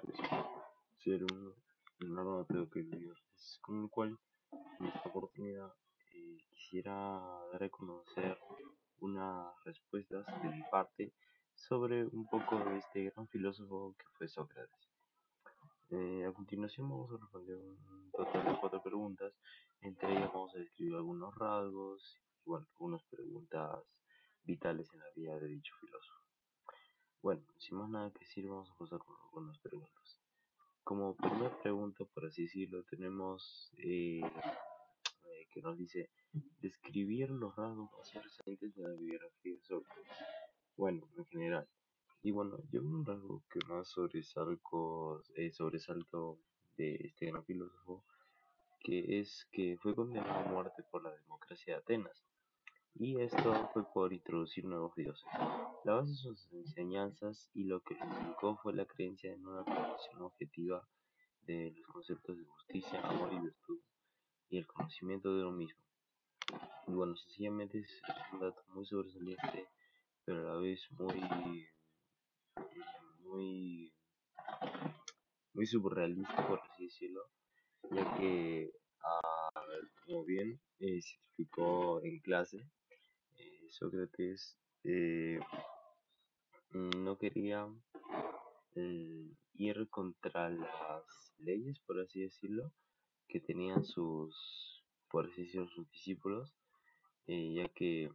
pues, ser un, un tengo que. Es con el cual en esta oportunidad eh, quisiera dar a conocer unas respuestas de mi parte sobre un poco de este gran filósofo que fue Sócrates. Eh, a continuación vamos a responder un total de cuatro preguntas, entre ellas vamos a describir algunos rasgos y algunas preguntas vitales en la vida de dicho filósofo. Bueno, sin más nada que decir, vamos a pasar con algunas preguntas. Como primera pregunta, por así decirlo, tenemos eh, eh, que nos dice describir los rasgos más sobresalientes de la biografía Sócrates. Bueno, en general. Y bueno, yo un rasgo que más sobresalto, eh, sobresalto de este gran filósofo, que es que fue condenado a muerte por la democracia de Atenas. Y esto fue por introducir nuevos dioses. La base de sus enseñanzas y lo que lo fue la creencia en una comprensión objetiva de los conceptos de justicia, amor y virtud, y el conocimiento de uno mismo. Y bueno, sencillamente es un dato muy sobresaliente, pero a la vez muy, muy, muy surrealista, por así decirlo, ya que, ah, como bien eh, se explicó en clase, Sócrates eh, no quería mm, ir contra las leyes, por así decirlo, que tenían sus, por así sus discípulos, eh, ya que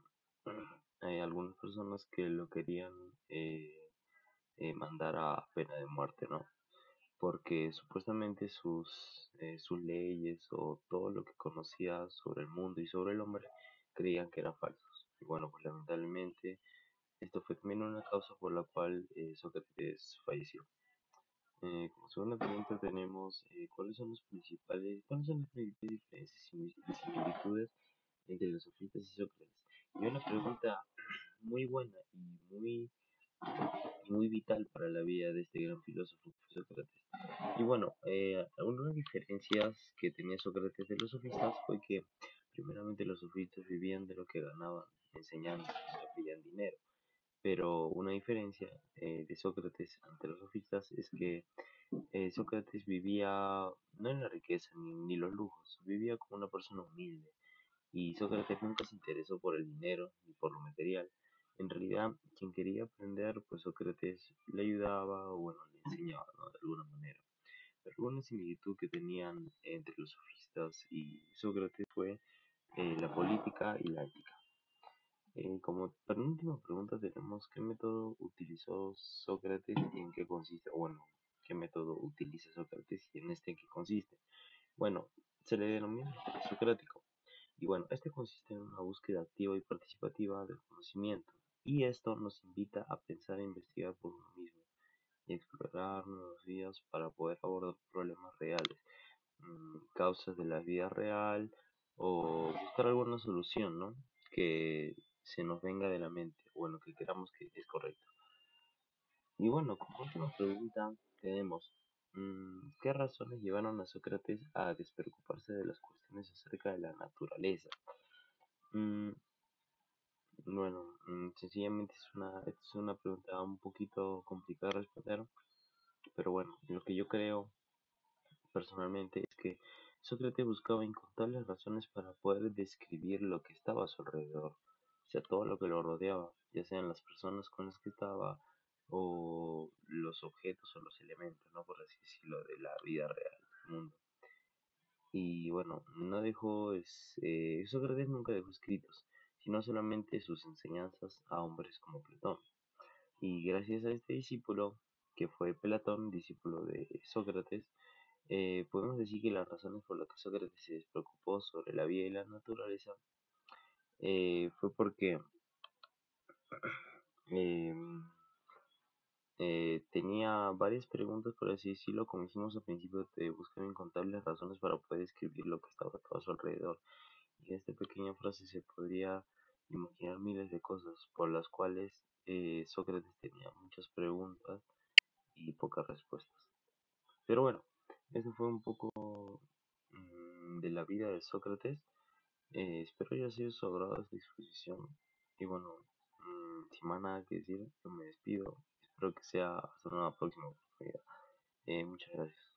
hay algunas personas que lo querían eh, eh, mandar a pena de muerte, ¿no? Porque supuestamente sus, sus leyes o todo lo que conocía sobre el mundo y sobre el hombre creían que eran falsos. Y bueno, pues lamentablemente esto fue también una causa por la cual Sócrates falleció. Eh, como segunda pregunta tenemos eh, cuáles son los principales, cuáles son las principales diferencias y similitudes entre los sofistas y Sócrates. Y una pregunta muy buena y muy muy vital para la vida de este gran filósofo Sócrates. Y bueno, eh, algunas diferencias que tenía Sócrates de los sofistas fue que primeramente los sofistas vivían de lo que ganaban enseñando, sea, dinero. Pero una diferencia eh, de Sócrates ante los sofistas es que eh, Sócrates vivía no en la riqueza ni, los lujos, vivía como una persona humilde. Y Sócrates nunca se interesó por el dinero ni por lo material. En realidad, quien quería aprender, pues Sócrates le ayudaba o bueno, le enseñaba de alguna manera. Pero similitud que tenían entre los sofistas y Sócrates fue eh, la política y la ética. Eh, como penúltima pregunta tenemos qué método utilizó Sócrates y en qué consiste. Bueno, qué método utiliza Sócrates y en este en qué consiste. Bueno, se le denomina socrático. Y bueno, este consiste en una búsqueda activa y participativa del conocimiento. Y esto nos invita a pensar e investigar por uno mismo y explorar nuevas vías para poder abordar problemas reales, mm, causas de la vida real o buscar alguna solución, ¿no? Que se nos venga de la mente, bueno, que queramos que es correcto. Y bueno, como última pregunta tenemos, mm, ¿qué razones llevaron a Sócrates a despreocuparse de las cuestiones acerca de la naturaleza? Mm, bueno, mm, sencillamente es una, es una pregunta un poquito complicada de responder, pero bueno, lo que yo creo personalmente es que Sócrates buscaba incontables razones para poder describir lo que estaba a su alrededor o sea, todo lo que lo rodeaba, ya sean las personas con las que estaba o los objetos o los elementos, ¿no? Por así decirlo, de la vida real del mundo. Y bueno, no dejó, eh, Sócrates nunca dejó escritos, sino solamente sus enseñanzas a hombres como Platón. Y gracias a este discípulo, que fue Platón, discípulo de Sócrates, eh, podemos decir que las razones por las que Sócrates se despreocupó sobre la vida y la naturaleza eh, fue porque em, eh, tenía varias preguntas, por así decirlo, como hicimos al principio, de buscar incontables razones para poder escribir lo que estaba a su alrededor. Y en esta pequeña frase se podría imaginar miles de cosas por las cuales eh, Sócrates tenía muchas preguntas y pocas respuestas. Pero bueno, eso fue un poco mm, de la vida de Sócrates. Eh, espero haya sido su agrado esta exposición. Y bueno, mm, sin más nada que decir, yo me despido. espero que sea hasta una próxima oportunidad. Eh, muchas gracias.